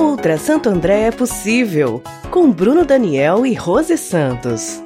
Outra Santo André é possível, com Bruno Daniel e Rose Santos.